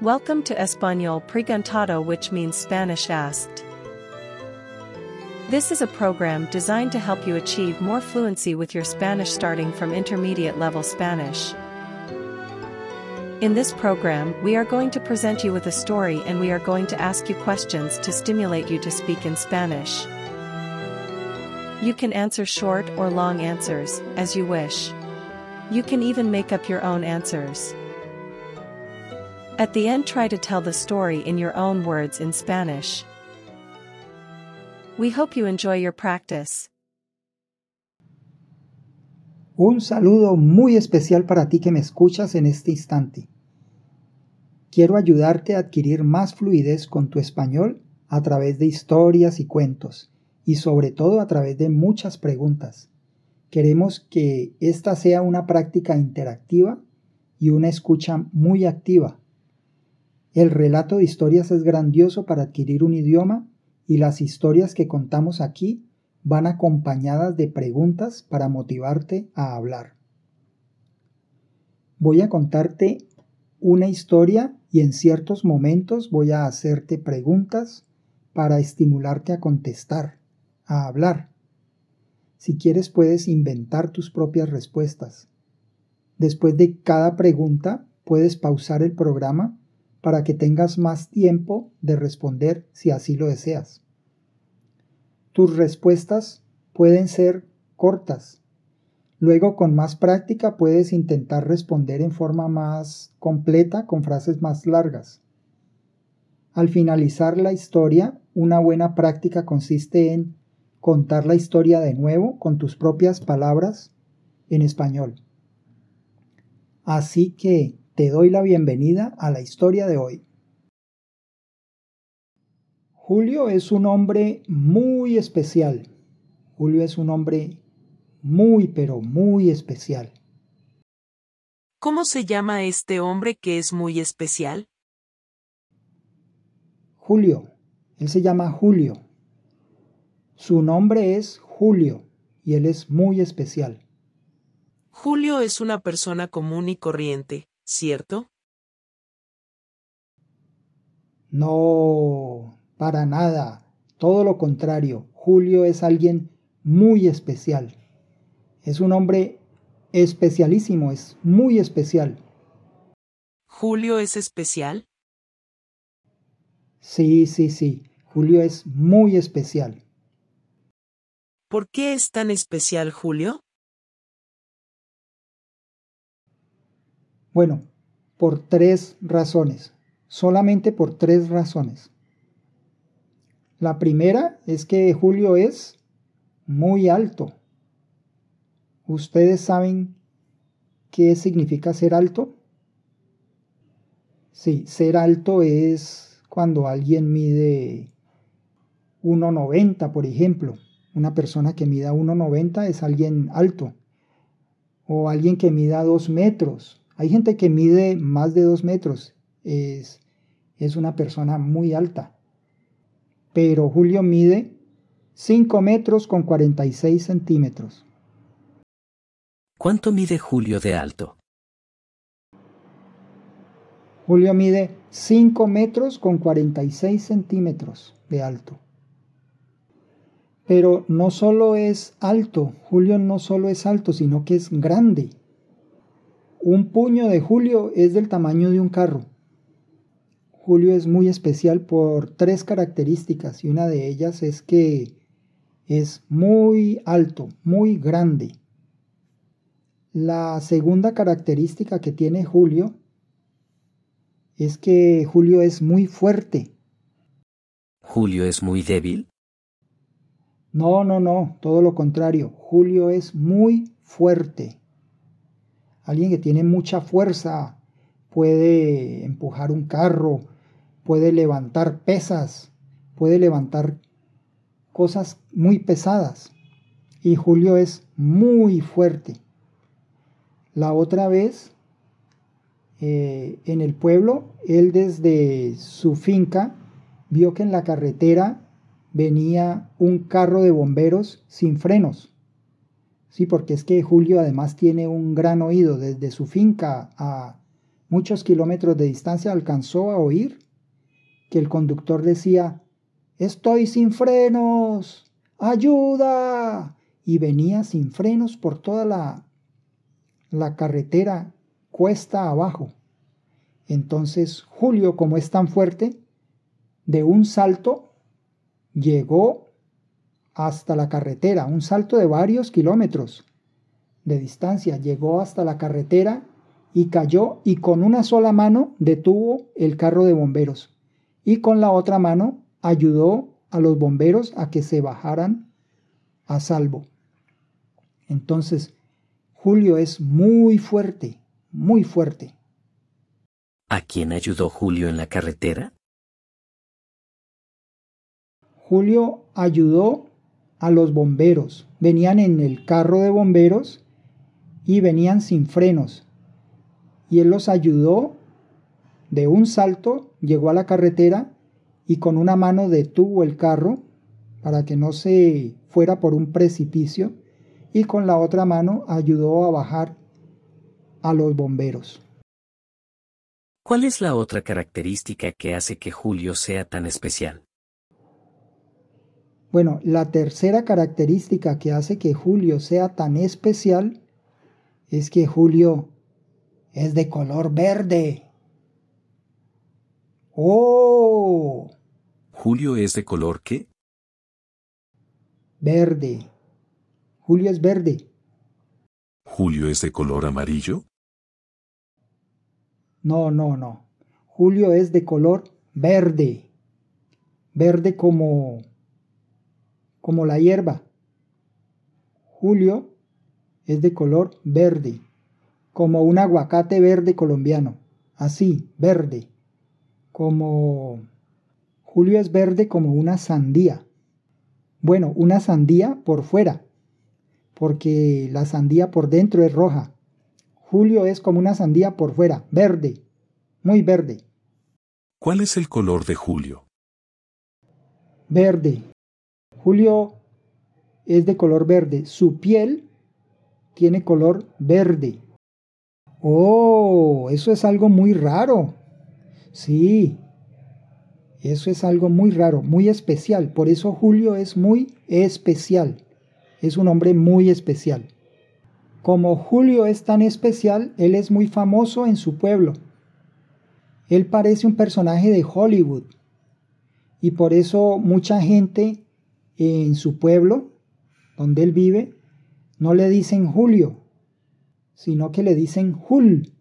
Welcome to Espanol Preguntado, which means Spanish asked. This is a program designed to help you achieve more fluency with your Spanish starting from intermediate level Spanish. In this program, we are going to present you with a story and we are going to ask you questions to stimulate you to speak in Spanish. You can answer short or long answers, as you wish. You can even make up your own answers. At the end, try to tell the story in your own words in Spanish. We hope you enjoy your practice. Un saludo muy especial para ti que me escuchas en este instante. Quiero ayudarte a adquirir más fluidez con tu español a través de historias y cuentos, y sobre todo a través de muchas preguntas. Queremos que esta sea una práctica interactiva y una escucha muy activa. El relato de historias es grandioso para adquirir un idioma y las historias que contamos aquí van acompañadas de preguntas para motivarte a hablar. Voy a contarte una historia y en ciertos momentos voy a hacerte preguntas para estimularte a contestar, a hablar. Si quieres puedes inventar tus propias respuestas. Después de cada pregunta puedes pausar el programa para que tengas más tiempo de responder si así lo deseas. Tus respuestas pueden ser cortas. Luego con más práctica puedes intentar responder en forma más completa con frases más largas. Al finalizar la historia, una buena práctica consiste en contar la historia de nuevo con tus propias palabras en español. Así que te doy la bienvenida a la historia de hoy. Julio es un hombre muy especial. Julio es un hombre muy, pero muy especial. ¿Cómo se llama este hombre que es muy especial? Julio. Él se llama Julio. Su nombre es Julio y él es muy especial. Julio es una persona común y corriente, ¿cierto? No, para nada. Todo lo contrario. Julio es alguien muy especial. Es un hombre especialísimo, es muy especial. ¿Julio es especial? Sí, sí, sí. Julio es muy especial. ¿Por qué es tan especial Julio? Bueno, por tres razones. Solamente por tres razones. La primera es que Julio es muy alto. ¿Ustedes saben qué significa ser alto? Sí, ser alto es cuando alguien mide 1,90, por ejemplo. Una persona que mida 1,90 es alguien alto. O alguien que mida 2 metros. Hay gente que mide más de 2 metros. Es, es una persona muy alta. Pero Julio mide 5 metros con 46 centímetros. ¿Cuánto mide Julio de alto? Julio mide 5 metros con 46 centímetros de alto. Pero no solo es alto, Julio no solo es alto, sino que es grande. Un puño de Julio es del tamaño de un carro. Julio es muy especial por tres características y una de ellas es que es muy alto, muy grande. La segunda característica que tiene Julio es que Julio es muy fuerte. ¿Julio es muy débil? No, no, no, todo lo contrario. Julio es muy fuerte. Alguien que tiene mucha fuerza puede empujar un carro, puede levantar pesas, puede levantar cosas muy pesadas. Y Julio es muy fuerte. La otra vez, eh, en el pueblo, él desde su finca vio que en la carretera venía un carro de bomberos sin frenos. Sí, porque es que Julio además tiene un gran oído desde su finca a muchos kilómetros de distancia alcanzó a oír que el conductor decía, Estoy sin frenos, ayuda. Y venía sin frenos por toda la, la carretera cuesta abajo. Entonces Julio, como es tan fuerte, de un salto llegó hasta la carretera, un salto de varios kilómetros de distancia, llegó hasta la carretera y cayó y con una sola mano detuvo el carro de bomberos y con la otra mano ayudó a los bomberos a que se bajaran a salvo. Entonces, Julio es muy fuerte, muy fuerte. ¿A quién ayudó Julio en la carretera? Julio ayudó a los bomberos. Venían en el carro de bomberos y venían sin frenos. Y él los ayudó de un salto, llegó a la carretera y con una mano detuvo el carro para que no se fuera por un precipicio y con la otra mano ayudó a bajar a los bomberos. ¿Cuál es la otra característica que hace que Julio sea tan especial? Bueno, la tercera característica que hace que Julio sea tan especial es que Julio es de color verde. ¡Oh! ¿Julio es de color qué? Verde. Julio es verde. ¿Julio es de color amarillo? No, no, no. Julio es de color verde. Verde como como la hierba. Julio es de color verde, como un aguacate verde colombiano. Así, verde. Como Julio es verde como una sandía. Bueno, una sandía por fuera, porque la sandía por dentro es roja. Julio es como una sandía por fuera, verde, muy verde. ¿Cuál es el color de Julio? Verde. Julio es de color verde. Su piel tiene color verde. Oh, eso es algo muy raro. Sí, eso es algo muy raro, muy especial. Por eso Julio es muy especial. Es un hombre muy especial. Como Julio es tan especial, él es muy famoso en su pueblo. Él parece un personaje de Hollywood. Y por eso mucha gente en su pueblo, donde él vive, no le dicen Julio, sino que le dicen Jul.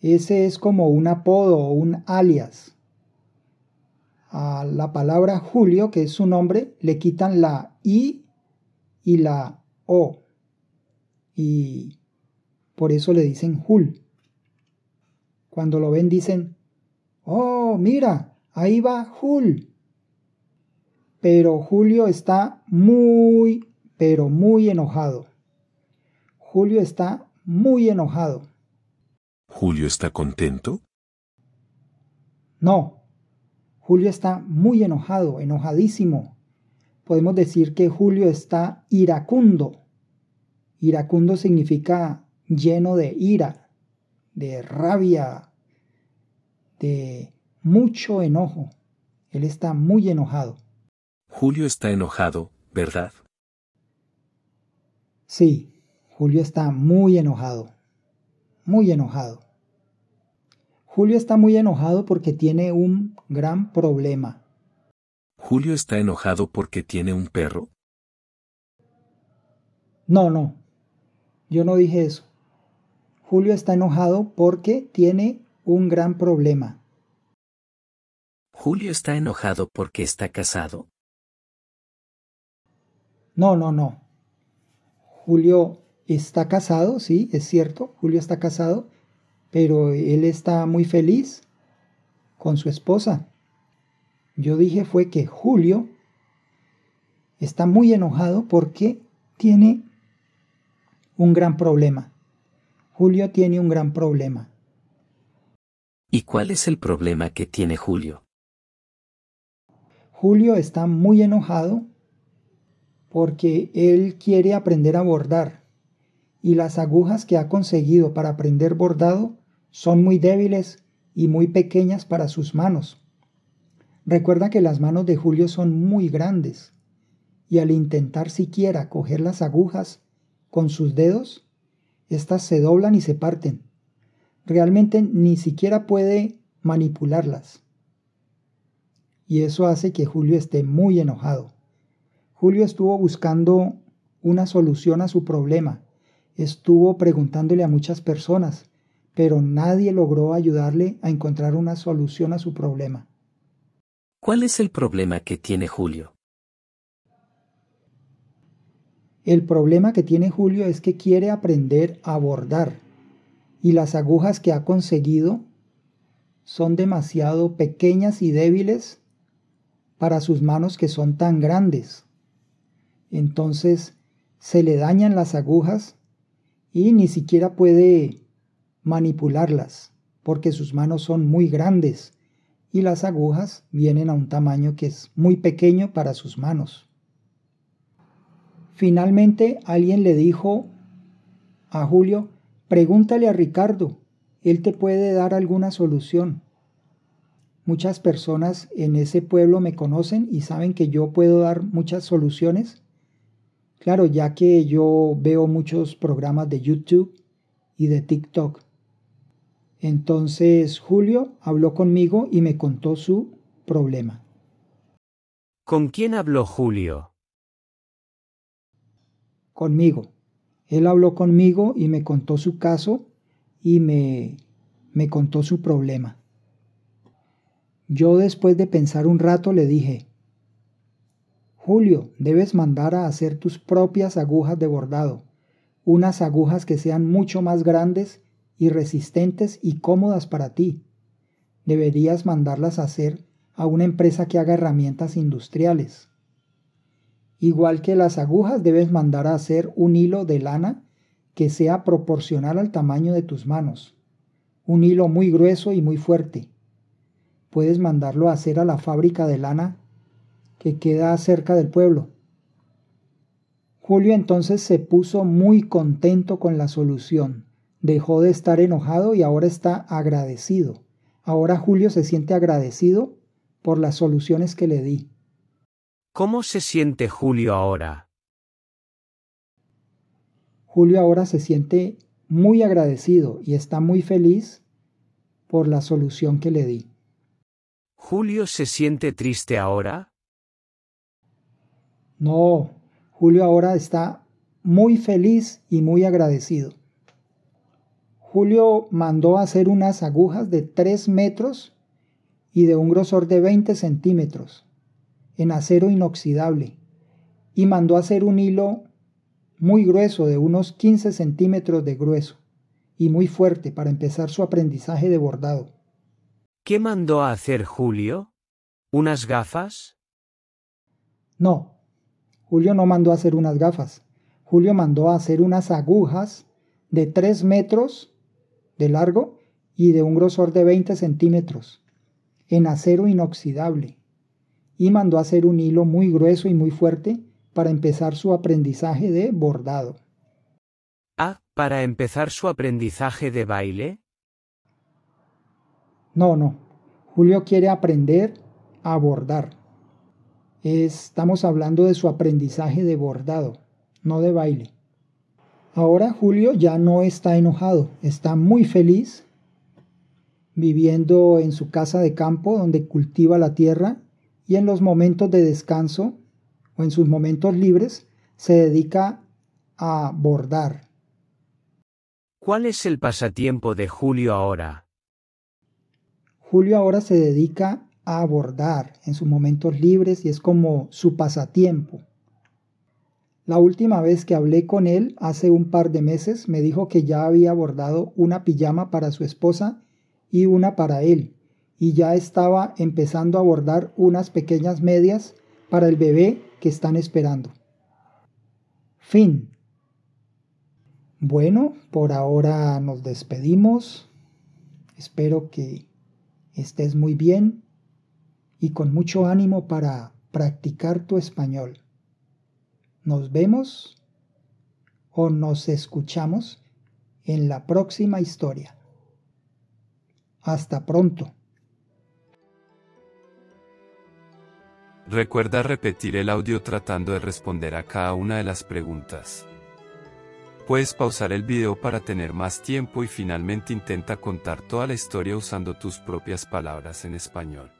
Ese es como un apodo o un alias. A la palabra Julio, que es su nombre, le quitan la I y la O. Y por eso le dicen Jul. Cuando lo ven dicen, oh, mira, ahí va Jul. Pero Julio está muy, pero muy enojado. Julio está muy enojado. ¿Julio está contento? No, Julio está muy enojado, enojadísimo. Podemos decir que Julio está iracundo. Iracundo significa lleno de ira, de rabia, de mucho enojo. Él está muy enojado. Julio está enojado, ¿verdad? Sí, Julio está muy enojado, muy enojado. Julio está muy enojado porque tiene un gran problema. ¿Julio está enojado porque tiene un perro? No, no, yo no dije eso. Julio está enojado porque tiene un gran problema. ¿Julio está enojado porque está casado? No, no, no. Julio está casado, sí, es cierto, Julio está casado, pero él está muy feliz con su esposa. Yo dije fue que Julio está muy enojado porque tiene un gran problema. Julio tiene un gran problema. ¿Y cuál es el problema que tiene Julio? Julio está muy enojado porque él quiere aprender a bordar y las agujas que ha conseguido para aprender bordado son muy débiles y muy pequeñas para sus manos. Recuerda que las manos de Julio son muy grandes y al intentar siquiera coger las agujas con sus dedos, éstas se doblan y se parten. Realmente ni siquiera puede manipularlas. Y eso hace que Julio esté muy enojado. Julio estuvo buscando una solución a su problema. Estuvo preguntándole a muchas personas, pero nadie logró ayudarle a encontrar una solución a su problema. ¿Cuál es el problema que tiene Julio? El problema que tiene Julio es que quiere aprender a bordar y las agujas que ha conseguido son demasiado pequeñas y débiles para sus manos que son tan grandes. Entonces se le dañan las agujas y ni siquiera puede manipularlas porque sus manos son muy grandes y las agujas vienen a un tamaño que es muy pequeño para sus manos. Finalmente alguien le dijo a Julio, pregúntale a Ricardo, él te puede dar alguna solución. Muchas personas en ese pueblo me conocen y saben que yo puedo dar muchas soluciones. Claro, ya que yo veo muchos programas de YouTube y de TikTok. Entonces Julio habló conmigo y me contó su problema. ¿Con quién habló Julio? Conmigo. Él habló conmigo y me contó su caso y me, me contó su problema. Yo después de pensar un rato le dije, Julio, debes mandar a hacer tus propias agujas de bordado, unas agujas que sean mucho más grandes y resistentes y cómodas para ti. Deberías mandarlas a hacer a una empresa que haga herramientas industriales. Igual que las agujas, debes mandar a hacer un hilo de lana que sea proporcional al tamaño de tus manos, un hilo muy grueso y muy fuerte puedes mandarlo a hacer a la fábrica de lana que queda cerca del pueblo. Julio entonces se puso muy contento con la solución, dejó de estar enojado y ahora está agradecido. Ahora Julio se siente agradecido por las soluciones que le di. ¿Cómo se siente Julio ahora? Julio ahora se siente muy agradecido y está muy feliz por la solución que le di. ¿Julio se siente triste ahora? No, Julio ahora está muy feliz y muy agradecido. Julio mandó hacer unas agujas de 3 metros y de un grosor de 20 centímetros en acero inoxidable y mandó hacer un hilo muy grueso de unos 15 centímetros de grueso y muy fuerte para empezar su aprendizaje de bordado. ¿Qué mandó a hacer Julio? ¿Unas gafas? No, Julio no mandó a hacer unas gafas. Julio mandó a hacer unas agujas de 3 metros de largo y de un grosor de 20 centímetros en acero inoxidable y mandó a hacer un hilo muy grueso y muy fuerte para empezar su aprendizaje de bordado. Ah, para empezar su aprendizaje de baile. No, no. Julio quiere aprender a bordar. Estamos hablando de su aprendizaje de bordado, no de baile. Ahora Julio ya no está enojado, está muy feliz viviendo en su casa de campo donde cultiva la tierra y en los momentos de descanso o en sus momentos libres se dedica a bordar. ¿Cuál es el pasatiempo de Julio ahora? Julio ahora se dedica a bordar en sus momentos libres y es como su pasatiempo. La última vez que hablé con él, hace un par de meses, me dijo que ya había bordado una pijama para su esposa y una para él, y ya estaba empezando a bordar unas pequeñas medias para el bebé que están esperando. Fin. Bueno, por ahora nos despedimos. Espero que estés muy bien y con mucho ánimo para practicar tu español. Nos vemos o nos escuchamos en la próxima historia. Hasta pronto. Recuerda repetir el audio tratando de responder a cada una de las preguntas. Puedes pausar el video para tener más tiempo y finalmente intenta contar toda la historia usando tus propias palabras en español.